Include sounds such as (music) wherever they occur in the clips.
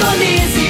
Indonésia.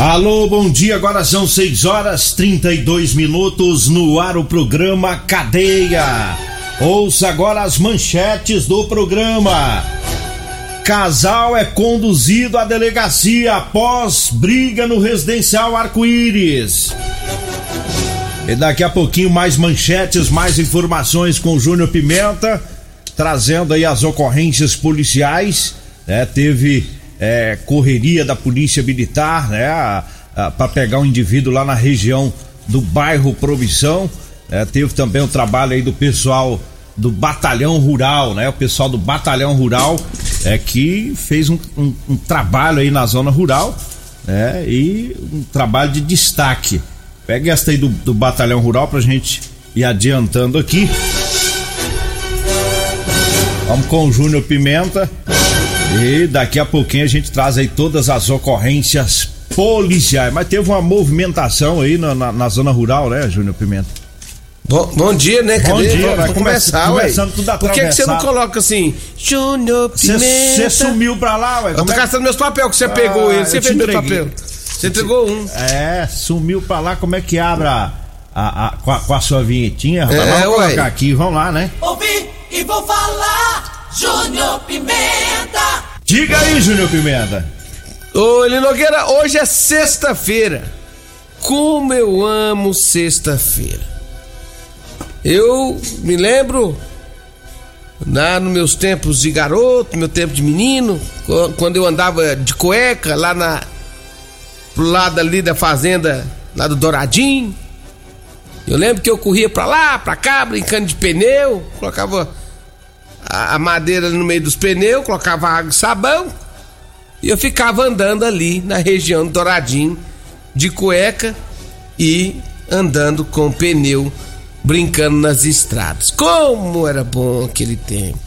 Alô, bom dia. Agora são 6 horas 32 minutos no ar o programa Cadeia. Ouça agora as manchetes do programa. Casal é conduzido à delegacia após briga no residencial Arco-Íris. E daqui a pouquinho mais manchetes, mais informações com o Júnior Pimenta, trazendo aí as ocorrências policiais. né? teve é, correria da polícia militar, né? para pegar um indivíduo lá na região do bairro Provisão. né? teve também o trabalho aí do pessoal do batalhão rural, né? O pessoal do batalhão rural é que fez um, um- um trabalho aí na zona rural, né? E um trabalho de destaque. Pega esta aí do, do batalhão rural pra gente ir adiantando aqui. Vamos com o Júnior Pimenta. E daqui a pouquinho a gente traz aí todas as ocorrências policiais. Mas teve uma movimentação aí na, na- na zona rural, né, Júnior Pimenta? Bom, bom dia, né? Bom Cadê? dia, Vamos vai começar, come- ué. começando tudo Por que, que você não coloca assim, Júnior Você Pimenta? sumiu pra lá, ué? Eu tô é gastando meus papéis que você pegou Ah, ele. Você fez meu papel. Você entregou um. É, sumiu pra lá, como é que abre a, a- a- com, a, com a sua vinhetinha? É, Vamos ué. colocar aqui, vamos lá, né? Ouvi e vou falar. Júnior Pimenta. Diga aí, Júnior Pimenta. Ô, Eli Nogueira, hoje é sexta-feira. Como eu amo sexta-feira. Eu me lembro, lá nos meus tempos de garoto, meu tempo de menino, qu- quando eu andava de cueca lá na pro lado ali da fazenda, lá do Douradinho. Eu lembro que eu corria pra lá, pra cá, brincando de pneu, colocava a, madeira no meio dos pneus, colocava água e sabão. E eu ficava andando ali na região do Douradinho, de cueca e andando com pneu, brincando nas estradas. Como era bom aquele tempo.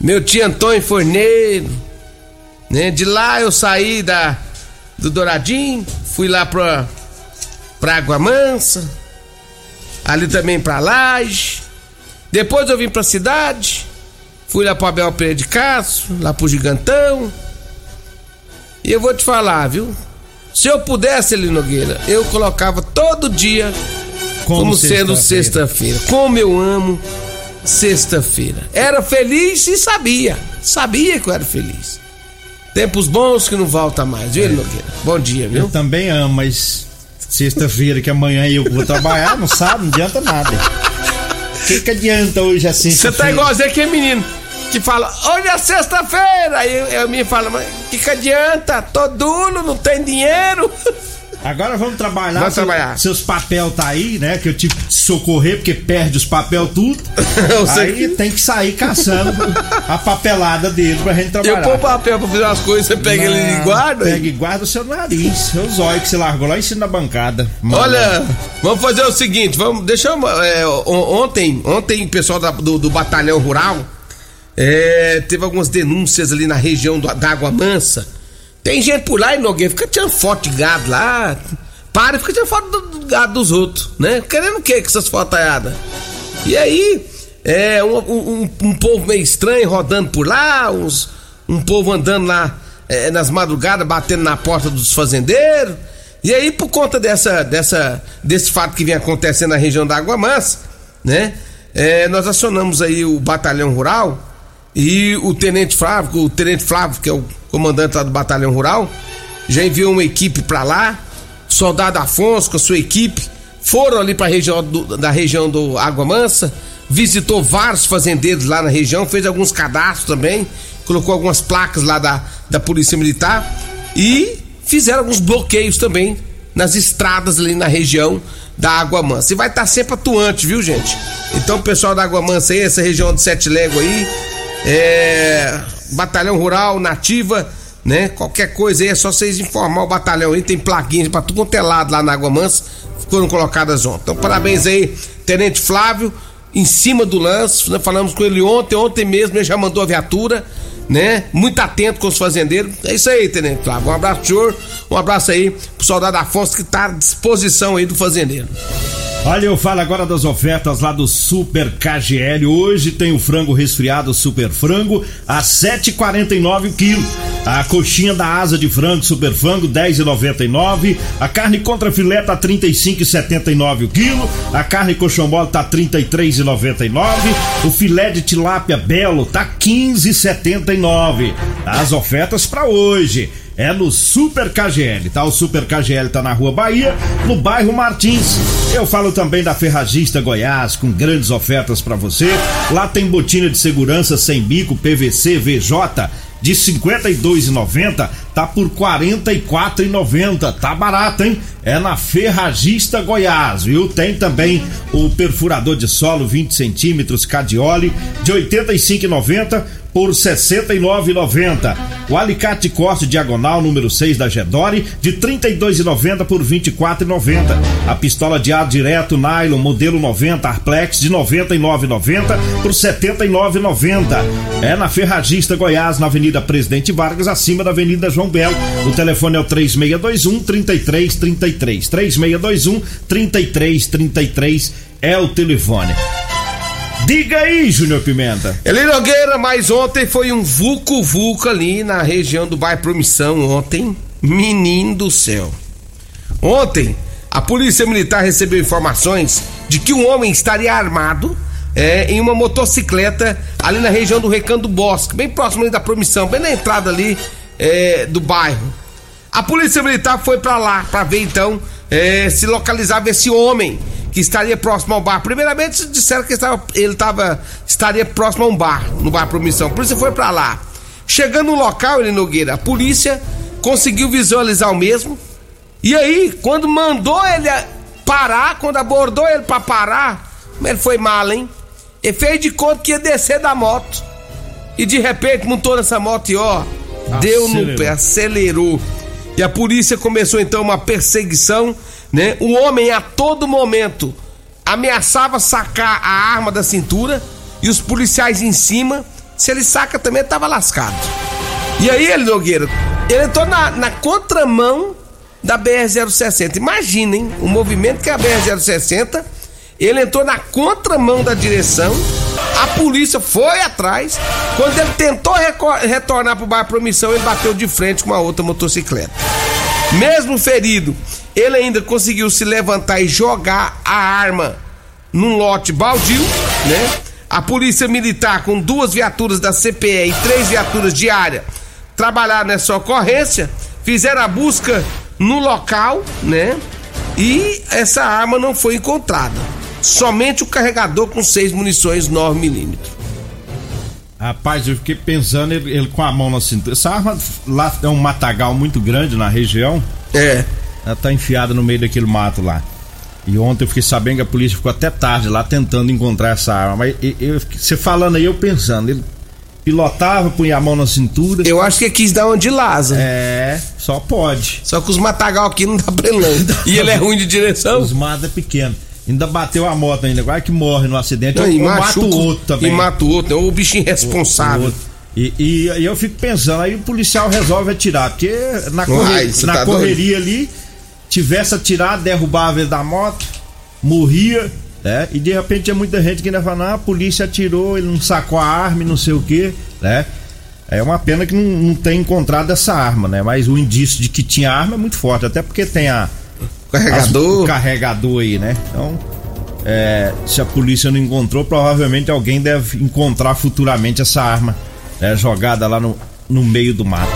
Meu tio Antônio Forneiro, né? De lá eu saí da do Douradinho, fui lá pra, pra Água Mansa, ali também pra Laje. Depois eu vim pra cidade, fui lá pro Abel Pereira de Castro, lá pro Gigantão. E eu vou te falar, viu? Se eu pudesse, Eli Nogueira, eu colocava todo dia como, sendo sexta-feira. Como eu amo sexta-feira. Era feliz e sabia. Sabia que eu era feliz. Tempos bons que não volta mais, viu, Eli Nogueira? Bom dia, Eu viu? também amo, mas sexta-feira que amanhã eu vou trabalhar, não sabe, não adianta nada. O que, que adianta hoje assim? Você tá igualzinho aquele menino que fala, hoje é sexta-feira. Aí eu, eu me falo, mas que que adianta? Tô duro, não tem dinheiro. (laughs) Agora vamos trabalhar. Vamos trabalhar. Seus papel tá aí, né? Que eu tive que socorrer porque perde os papel tudo. (laughs) Eu aí que- tem que sair caçando a papelada dele pra gente Eu trabalhar. pôr papel pra fazer umas coisas, você pega ele e Não, guarda? Pega e guarda o seu nariz, seu zóio que você largou lá em cima da bancada. Mano. Olha, vamos fazer o seguinte, vamos, deixa eu, é, on- ontem, ontem o pessoal da- do, do batalhão rural é, teve algumas denúncias ali na região do- da Água Mansa. Tem gente por lá e Nogueira fica tirando foto de gado lá, para e fica tirando foto do, do gado dos outros, né? Querendo o que com essas fotaiadas? E aí, é um, um- um- povo meio estranho rodando por lá, uns, um povo andando lá é, nas madrugadas, batendo na porta dos fazendeiros. E aí, por conta dessa, dessa, desse fato que vem acontecendo na região da Água Mansa, né? é, nós acionamos aí o batalhão rural e o tenente Flávio, o tenente Flávio, que é o comandante lá do batalhão rural, já enviou uma equipe pra lá. Soldado Afonso com a sua equipe foram ali pra região do, da região do Água Mansa, visitou vários fazendeiros lá na região, fez alguns cadastros também, colocou algumas placas lá da, da Polícia Militar e fizeram alguns bloqueios também nas estradas ali na região da Água Mansa. E vai estar sempre atuante, viu, gente? Então, o pessoal da Água Mansa aí, essa região de Sete Léguas aí, é, batalhão rural, nativa, né? Qualquer coisa aí é só vocês informar o batalhão aí, tem plaquinhas pra tudo quanto é lado lá na Água Mansa, foram colocadas ontem. Então, parabéns aí, Tenente Flávio, em cima do lance, nós falamos com ele ontem, ontem mesmo ele já mandou a viatura, né? Muito atento com os fazendeiros. É isso aí, Tenente Flávio. Um abraço senhor, um abraço aí pro soldado Afonso que tá à disposição aí do fazendeiro. Olha, eu falo agora das ofertas lá do Super KGL. Hoje tem o frango resfriado Super Frango a 7,49 o quilo. A coxinha da asa de frango Super Frango 10,99. A carne contra filé tá 35,79 o quilo. A carne coxão mole tá 33,99. O filé de tilápia belo tá 15,79. As ofertas para hoje é no Super KGL, tá? O Super KGL tá na Rua Bahia, no bairro Martins. Eu falo também da Ferragista Goiás, com grandes ofertas pra você. Lá tem botina de segurança sem bico PVC VJ de 52,90 tá por 44,90. Tá barato, hein? É na Ferragista Goiás, viu? Tem também o perfurador de solo 20 centímetros Cadioli de 85,90 por 69,90. O alicate corte diagonal número 6 da Gedore de 32,90 por 24,90. A pistola de ar direto nylon modelo 90 Arplex de 99,90 por 79,90. É na Ferragista Goiás, na Avenida Presidente Vargas, acima da Avenida João Belo. O telefone é o 3621 3333. 3621 3333 é o telefone. Diga aí, Júnior Pimenta. Eli Nogueira, mas ontem foi um vulco-vulco ali na região do bairro Promissão. Ontem, menino do céu. Ontem, a polícia militar recebeu informações de que um homem estaria armado é, em uma motocicleta ali na região do Recanto do Bosque, bem próximo ali da Promissão, bem na entrada ali é, do bairro. A polícia militar foi pra lá pra ver então é, se localizava esse homem que estaria próximo ao bar. Primeiramente disseram que estava, ele tava, estaria próximo a um bar, no bar Promissão. A polícia foi pra lá. Chegando no local, ele Nogueira, a polícia conseguiu visualizar o mesmo. E aí, quando mandou ele parar, quando abordou ele pra parar, ele foi mal, hein? Ele fez de conta que ia descer da moto. E de repente montou nessa moto e ó, deu no Acelerou. pé, acelerou. E a polícia começou então uma perseguição, né? O homem a todo momento ameaçava sacar a arma da cintura e os policiais em cima. Se ele saca também, tava lascado. E aí, ele, Nogueira, ele entrou na, na contramão da BR-060. Imaginem o movimento que é a BR-060. Ele entrou na contramão da direção. A polícia foi atrás. Quando ele tentou retornar pro bairro Promissão, ele bateu de frente com uma outra motocicleta. Mesmo ferido, ele ainda conseguiu se levantar e jogar a arma num lote baldio, né? A polícia militar com duas viaturas da CPE e três viaturas de área trabalharam nessa ocorrência, fizeram a busca no local, né? E essa arma não foi encontrada. Somente o carregador com seis munições 9mm. Rapaz, eu fiquei pensando, ele, ele com a mão na cintura. Essa arma lá é um matagal muito grande na região. É. ela tá enfiada no meio daquele mato lá. E ontem eu fiquei sabendo que a polícia ficou até tarde lá tentando encontrar essa arma. Mas eu, você falando aí, eu pensando, ele pilotava, punha a mão na cintura. Eu acho que quis dar uma de Lázaro. É, só pode. Só que os matagal aqui não dá pra ele não. (laughs) E ele é ruim de direção. Os matos é pequeno. Ainda bateu a moto ainda, agora que morre no acidente, Não, ou, e ou mata o outro também. E mata o outro. Ou o bicho irresponsável. E, e, e eu fico pensando, aí o policial resolve atirar, porque na, corre- você na tá correria ali, tivesse atirado, derrubava ele da moto, morria, né? E de repente tinha muita gente que ainda fala, ah, a polícia atirou, ele não sacou a arma e não sei o que, né? É uma pena que não, não tenha encontrado essa arma, né? Mas o indício de que tinha arma é muito forte, até porque tem a, Carregador. as- o carregador aí, né? Então, é, se a polícia não encontrou, provavelmente alguém deve encontrar futuramente essa arma né, jogada lá no, no meio do mato.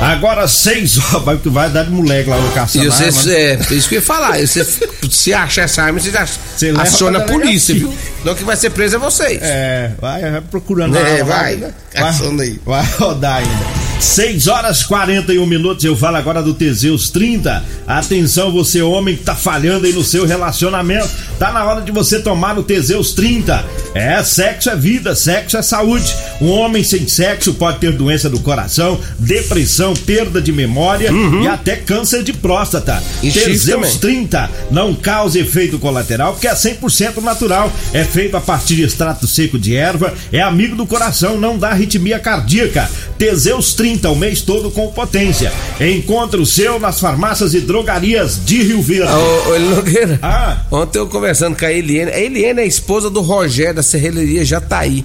Agora seis horas, vai, vai dar de moleque lá o E caçando você, arma. né? é, isso que eu ia falar. Você, se achar essa arma, você Você aciona a polícia, viu? Não que vai ser preso é vocês. É, vai, vai procurando É, arma, vai, vai, caçando aí. vai rodar ainda. 6 horas 41 minutos, eu falo agora do Teseus 30. Atenção, você homem que tá falhando aí no seu relacionamento. Tá na hora de você tomar o Teseus 30. É, sexo é vida, sexo é saúde. Um homem sem sexo pode ter doença do coração, depressão, perda de memória e até câncer de próstata. Uhum. E Teseus também. 30 não causa efeito colateral porque é 100% natural. É feito a partir de extrato seco de erva, é amigo do coração, não dá arritmia cardíaca. Teseus 30 o mês todo com potência. Encontre o seu nas farmácias e drogarias de Rio Verde. Ô, ô Nogueira. Ah. Ontem eu conversando com a Eliane. A Eliane é a esposa do Rogério da Serralheria Jataí.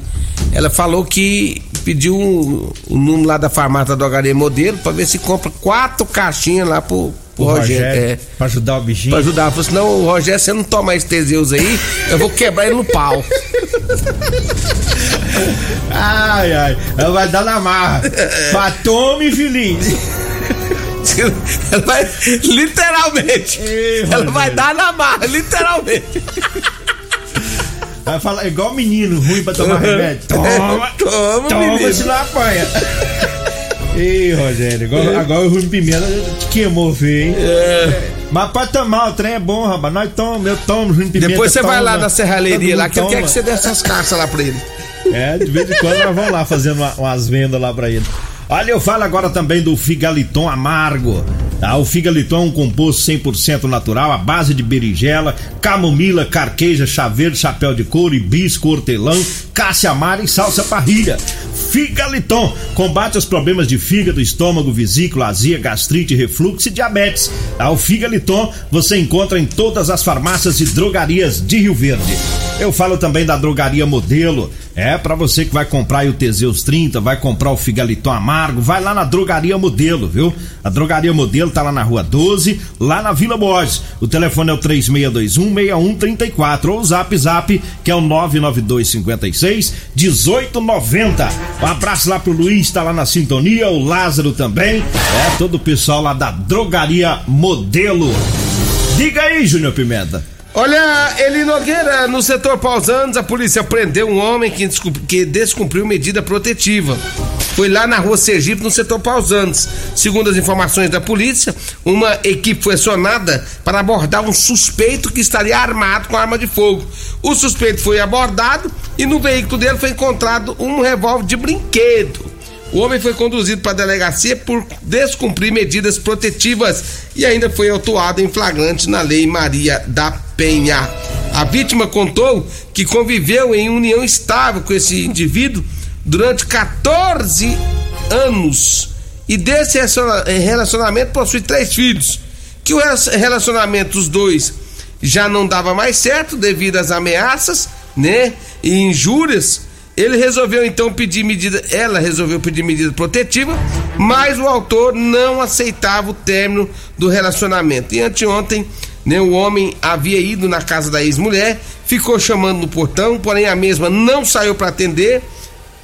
Ela falou que pediu o um, número lá da farmácia da drogaria modelo pra ver se compra quatro caixinhas lá pro, O Rogério. Rogério, É, pra ajudar o bichinho. pra ajudar. Falou assim: não, o Rogério, você não toma esse Teseus aí, eu vou quebrar ele no pau. (laughs) Ai, ai, ela vai dar na marra. Pá, tome, filhinho. Ela vai, literalmente. Ei, ela vai dar na marra, literalmente. Vai falar igual menino, ruim pra tomar remédio. (laughs) Toma, Toma, toma, menino. se não apanha. Ei, Rogério, agora, agora o Rui Pimenta te queimou, feio, hein? É. Mas pode tomar, o trem é bom, rapaz. Nós tomamos, eu tomo, Rui Pimenta. Depois você vai toma, lá na serralheria lá, que eu quero que você dê essas caixas lá pra ele. É, de vez em quando nós vamos lá fazendo uma- umas vendas lá pra ele. Olha, eu falo agora também do Figaliton Amargo. Tá? O Figaliton é um composto 100% natural, à base de berinjela, camomila, carqueja, chaveiro, chapéu de couro, hibisco, hortelã, cássia amara e salsa parrilha. Figaliton combate os problemas de fígado, estômago, vesícula, azia, gastrite, refluxo e diabetes. Tá? O Figaliton você encontra em todas as farmácias e drogarias de Rio Verde. Eu falo também da drogaria Modelo. É para você que vai comprar o Teseus 30, vai comprar o Figaliton Amargo, vai lá na drogaria Modelo, viu? A drogaria Modelo tá lá na Rua 12, lá na Vila Borges. O telefone é o 36216134 ou o Zap Zap, que é o 99256 1890. Um abraço lá pro Luiz, tá lá na sintonia, o Lázaro também. É, todo o pessoal lá da drogaria Modelo. Diga aí, Júnior Pimenta. Olha, Eli Nogueira, no setor Pausanos, a polícia prendeu um homem que, descum- que descumpriu medida protetiva. Foi lá na rua Sergipe, no setor Pausanos. Segundo as informações da polícia, uma equipe foi acionada para abordar um suspeito que estaria armado com arma de fogo. O suspeito foi abordado e no veículo dele foi encontrado um revólver de brinquedo. O homem foi conduzido para a delegacia por descumprir medidas protetivas e ainda foi autuado em flagrante na Lei Maria da Penha. A vítima contou que conviveu em união estável com esse indivíduo durante 14 anos e desse relaciona- relacionamento possui três filhos. Que o relacionamento dos dois já não dava mais certo devido às ameaças, né, e injúrias. Ele resolveu então pedir medida, ela resolveu pedir medida protetiva, mas o autor não aceitava o término do relacionamento. E anteontem, né, o homem havia ido na casa da ex-mulher, ficou chamando no portão, porém a mesma não saiu para atender,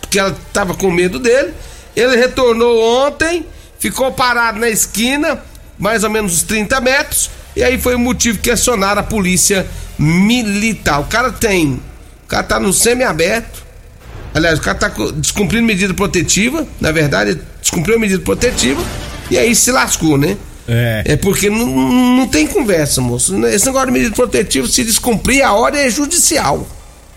porque ela estava com medo dele. Ele retornou ontem, ficou parado na esquina, mais ou menos uns 30 metros, e aí foi o motivo que acionaram a polícia militar. O cara tem, o cara tá no semi-aberto, aliás, o cara tá descumprindo medida protetiva, na verdade, ele descumpriu a medida protetiva, e aí se lascou, né? É. É porque não, não tem conversa, moço. Esse negócio de medida protetiva, se descumprir, a ordem é judicial,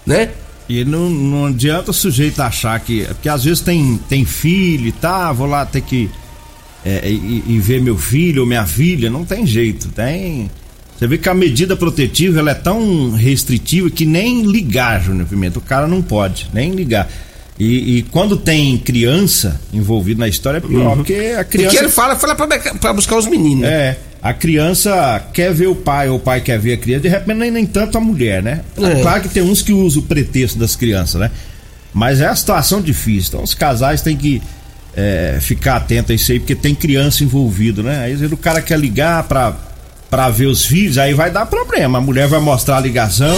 né? E não, não adianta o sujeito achar que. Porque às vezes tem, tem filho e tá, vou lá ter que. É, e, e ver meu filho ou minha filha, não tem jeito. Tem. Você vê que a medida protetiva ela é tão restritiva que nem ligar, Júnior Pimenta. O cara não pode, nem ligar. E, e quando tem criança envolvida na história é pior, porque a criança. Porque ele fala, fala pra buscar os meninos. né? É, a criança quer ver o pai, ou o pai quer ver a criança, de repente nem, nem tanto a mulher, né? É. Claro que tem uns que usam o pretexto das crianças, né? Mas é a situação difícil. Então os casais têm que é, ficar atentos a isso aí, porque tem criança envolvido, né? Aí às vezes o cara quer ligar pra, pra ver os filhos, aí vai dar problema. A mulher vai mostrar a ligação,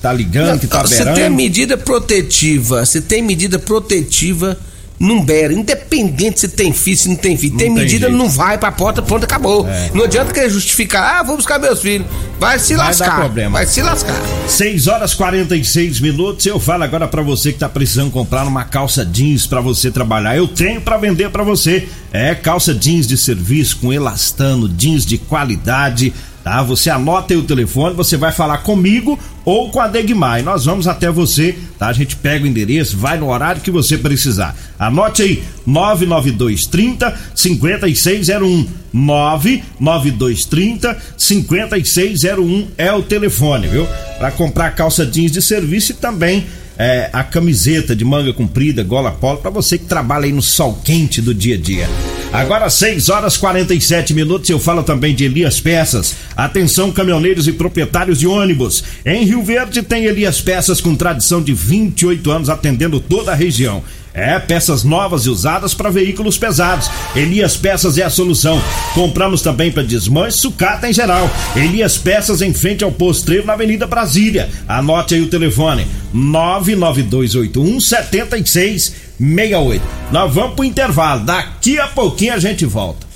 tá ligando, que tá beirando. tem medida protetiva, se tem medida protetiva, não beira. Independente se tem filho, se não tem filho. Não tem tem medida, jeito. não vai pra porta, pronto, acabou. É. Não adianta querer justificar, ah, vou buscar meus filhos. Vai se Vai dar lascar. problema. Vai se lascar. 6 horas 46 minutos. Eu falo agora pra você que tá precisando comprar uma calça jeans pra você trabalhar. Eu tenho pra vender pra você. É calça jeans de serviço com elastano, jeans de qualidade. Tá? Você anota aí o telefone, você vai falar comigo ou com a Degmar. E nós vamos até você, tá? A gente pega o endereço, vai no horário que você precisar. Anote aí, 99230 5601. 99230 5601 é o telefone, viu? Para comprar calça jeans de serviço e também é, a camiseta de manga comprida, gola polo, para você que trabalha aí no sol quente do dia a dia. Agora 6 horas 47 minutos, eu falo também de Elias Peças. Atenção caminhoneiros e proprietários de ônibus. Em Rio Verde tem Elias Peças com tradição de 28 anos atendendo toda a região. É, peças novas e usadas para veículos pesados. Elias Peças é a solução. Compramos também para desmanche, sucata em geral. Elias Peças em frente ao postreiro na Avenida Brasília. Anote aí o telefone: 99281 7668. Nós vamos pro intervalo. Daqui a pouquinho a gente volta.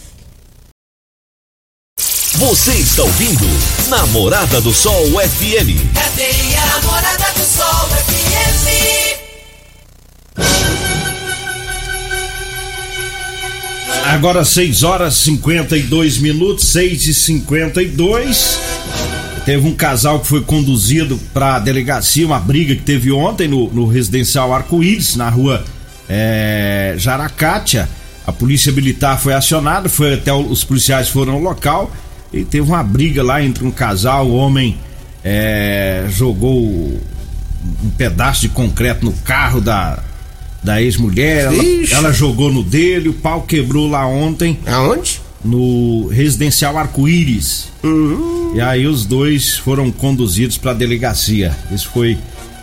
Você está ouvindo Namorada do Sol FM. Cadeia Namorada do Sol FM. Agora 6 horas 52 minutos, 6 e 52 Teve um casal que foi conduzido para a delegacia, uma briga que teve ontem no, no residencial Arco-Íris, na rua é, Jaracátia. A polícia militar foi acionada, foi até o- os policiais foram ao local e teve uma briga lá entre um casal. O homem é, jogou um pedaço de concreto no carro da, da ex-mulher. Ela, ela jogou no dele, o pau quebrou lá ontem Aonde? no residencial Arco-Íris. E aí os dois foram conduzidos para a delegacia. Isso foi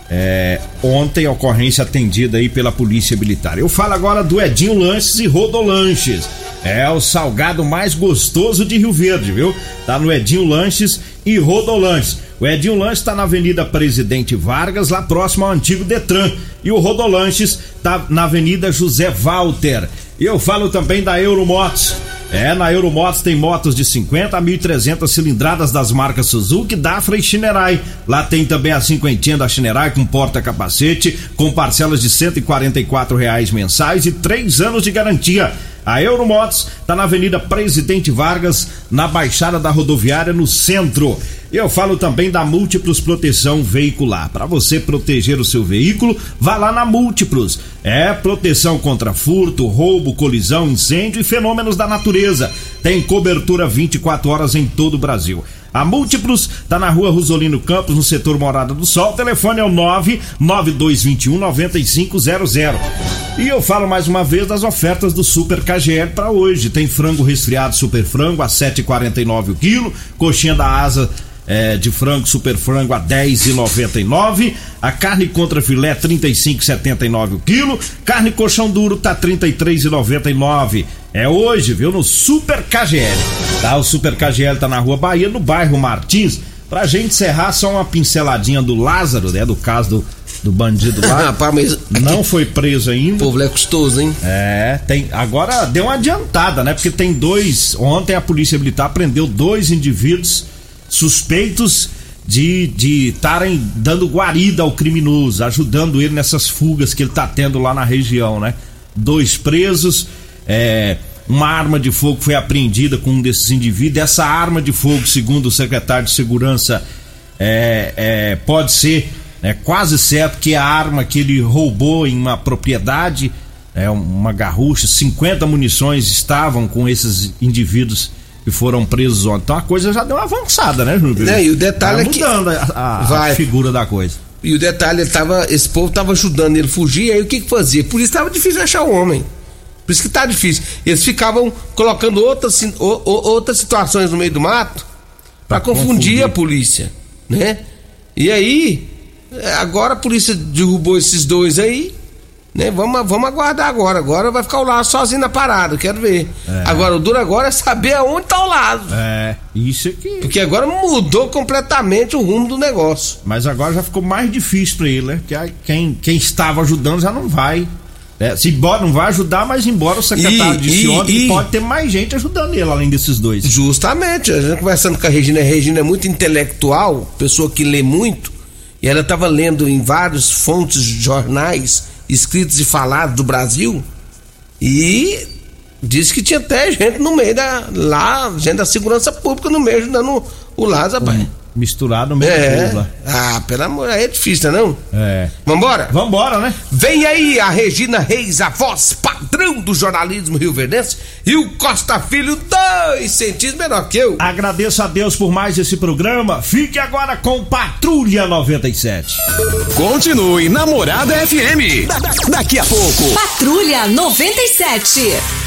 é, ontem, a ocorrência atendida aí pela Polícia Militar. Eu falo agora do Edinho Lanches e Rodolanches. É o salgado mais gostoso de Rio Verde, viu? Tá no Edinho Lanches e Rodolanches. O Edinho Lanches tá na Avenida Presidente Vargas, lá próximo ao antigo Detran. E o Rodolanches tá na Avenida José Walter. E eu falo também da Euromotos. É, na Euromotos tem motos de 50 a 1.300 cilindradas das marcas Suzuki, Dafra e Shinerai. Lá tem também a cinquentinha da Shinerai com porta-capacete, com parcelas de 144 reais mensais e 3 anos de garantia. A Euromotos está na Avenida Presidente Vargas, na Baixada da Rodoviária, no centro. Eu falo também da Múltiplos Proteção Veicular. Para você proteger o seu veículo, vá lá na Múltiplos. É proteção contra furto, roubo, colisão, incêndio e fenômenos da natureza. Tem cobertura 24 horas em todo o Brasil. A Múltiplos está na rua Rosolino Campos, no setor Morada do Sol. O telefone é o 99221 9500. E eu falo mais uma vez das ofertas do Super KGL para hoje. Tem frango resfriado Super Frango a 7,49 o quilo, coxinha da asa é, de frango Super Frango a 10,99, a carne contra filé 35,79 o quilo, carne colchão duro tá 33,99. É hoje, viu, no Super KGL. Tá, o Super KGL tá na Rua Bahia, no bairro Martins. Pra gente encerrar só uma pinceladinha do Lázaro, né, do caso do, do bandido lá. (laughs) Rapaz, mas. Não foi preso O ainda. povo lá é custoso, hein? É, tem. Agora deu uma adiantada, né? Porque tem dois. Ontem a Polícia Militar prendeu dois indivíduos suspeitos de estarem dando guarida ao criminoso, ajudando ele nessas fugas que ele tá tendo lá na região, né? Dois presos. É, uma arma de fogo foi apreendida com um desses indivíduos. Essa arma de fogo, segundo o secretário de Segurança, é, é, pode ser é, quase certo que é a arma que ele roubou em uma propriedade, é, uma garrucha, 50 munições estavam com esses indivíduos que foram presos ontem. Então a coisa já deu uma avançada, né, Júlio? É, e o detalhe Vai é que- a, a- a Vai. figura da coisa. E o detalhe, ele tava, esse povo tava ajudando ele a fugir, aí o que que fazia? Por isso tava difícil achar o homem. Por isso que tá difícil. Eles ficavam colocando outras, si- o- o- outras situações no meio do mato Pra confundir, confundir. a polícia, né? E aí, agora a polícia derrubou esses dois aí, né? Vamos, vamos aguardar agora. Agora vai ficar o lado sozinho na parada, quero ver. Agora, o duro agora é saber aonde tá o lado. É, isso aqui. Porque agora mudou completamente o rumo do negócio. Mas agora já ficou mais difícil pra ele, né? Porque quem, quem estava ajudando já não vai. né? se embora não vai ajudar, mas embora o secretário E- disse ontem pode ter mais gente ajudando ele, além desses dois. Justamente, a gente conversando com a Regina, a Regina é muito intelectual, pessoa que lê muito, e ela estava lendo em vários fontes de jornais escritos e falados do Brasil, e disse que tinha até gente no meio da. lá, gente da segurança pública no meio ajudando o Lázaro, rapaz. Misturado no meio É. lá. Ah, pelo amor, aí é difícil, não? É. Vambora? Vambora, né? Vem aí a Regina Reis, a voz padrão do jornalismo rio-verdense, e o Costa Filho, dois centímetros menor que eu. Agradeço a Deus por mais esse programa. Fique agora com Patrulha 97. Continue Namorada FM. Da- da- Daqui a pouco. Patrulha 97.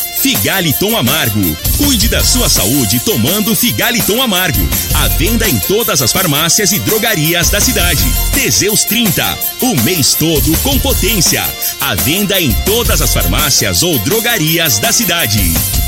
Figaliton Amargo. Cuide da sua saúde tomando Figaliton Amargo. À venda em todas as farmácias e drogarias da cidade. Teseus 30. O mês todo com potência. À venda em todas as farmácias ou drogarias da cidade.